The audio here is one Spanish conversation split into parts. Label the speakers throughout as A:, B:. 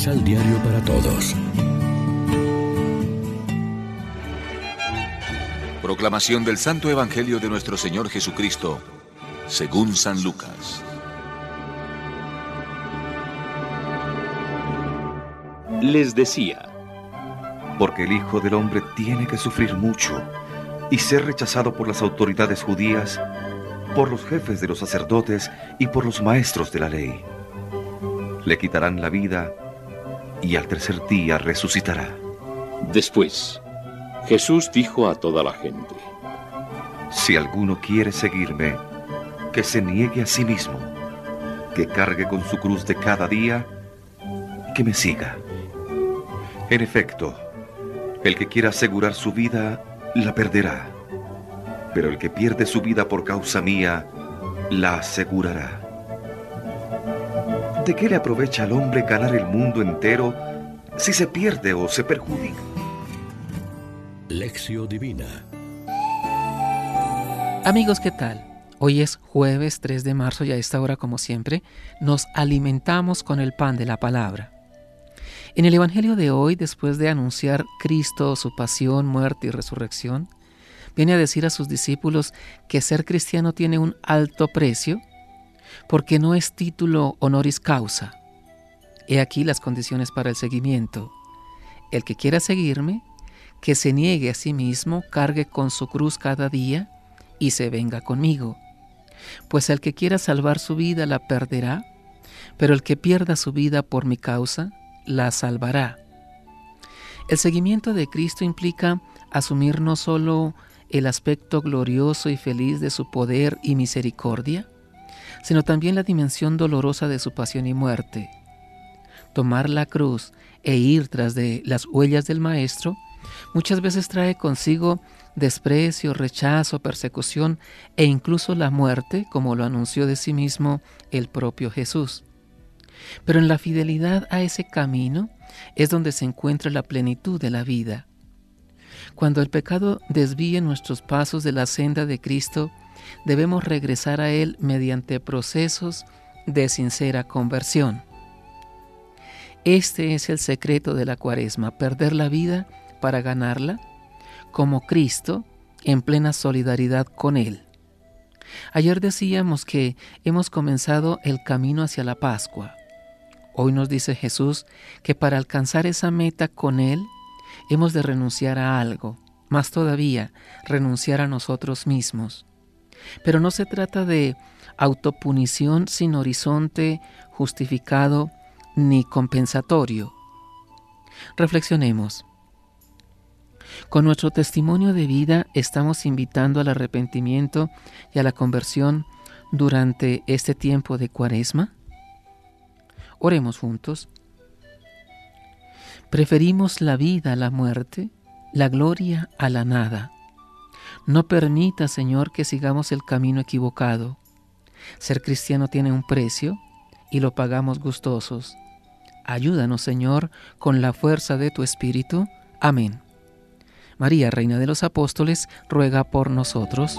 A: Misal Diario para Todos.
B: Proclamación del Santo Evangelio de nuestro Señor Jesucristo, según San Lucas.
C: Les decía,
D: porque el Hijo del Hombre tiene que sufrir mucho y ser rechazado por las autoridades judías, por los jefes de los sacerdotes y por los maestros de la ley. Le quitarán la vida y al tercer día resucitará.
C: Después, Jesús dijo a toda la gente,
D: Si alguno quiere seguirme, que se niegue a sí mismo, que cargue con su cruz de cada día que me siga. En efecto, el que quiera asegurar su vida, la perderá, pero el que pierde su vida por causa mía, la asegurará. ¿De qué le aprovecha al hombre ganar el mundo entero si se pierde o se perjudica?
A: Lección Divina.
E: Amigos, ¿qué tal? Hoy es jueves 3 de marzo y a esta hora, como siempre, nos alimentamos con el pan de la palabra. En el Evangelio de hoy, después de anunciar Cristo, su pasión, muerte y resurrección, viene a decir a sus discípulos que ser cristiano tiene un alto precio porque no es título honoris causa. He aquí las condiciones para el seguimiento. El que quiera seguirme, que se niegue a sí mismo, cargue con su cruz cada día y se venga conmigo. Pues el que quiera salvar su vida la perderá, pero el que pierda su vida por mi causa la salvará. El seguimiento de Cristo implica asumir no solo el aspecto glorioso y feliz de su poder y misericordia, sino también la dimensión dolorosa de su pasión y muerte. Tomar la cruz e ir tras de las huellas del Maestro muchas veces trae consigo desprecio, rechazo, persecución e incluso la muerte, como lo anunció de sí mismo el propio Jesús. Pero en la fidelidad a ese camino es donde se encuentra la plenitud de la vida. Cuando el pecado desvíe nuestros pasos de la senda de Cristo, debemos regresar a Él mediante procesos de sincera conversión. Este es el secreto de la cuaresma, perder la vida para ganarla, como Cristo en plena solidaridad con Él. Ayer decíamos que hemos comenzado el camino hacia la Pascua. Hoy nos dice Jesús que para alcanzar esa meta con Él hemos de renunciar a algo, más todavía, renunciar a nosotros mismos. Pero no se trata de autopunición sin horizonte justificado ni compensatorio. Reflexionemos. Con nuestro testimonio de vida estamos invitando al arrepentimiento y a la conversión durante este tiempo de cuaresma. Oremos juntos. Preferimos la vida a la muerte, la gloria a la nada. No permita, Señor, que sigamos el camino equivocado. Ser cristiano tiene un precio y lo pagamos gustosos. Ayúdanos, Señor, con la fuerza de tu Espíritu. Amén. María, Reina de los Apóstoles, ruega por nosotros.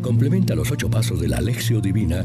A: Complementa los ocho pasos de la Alexio Divina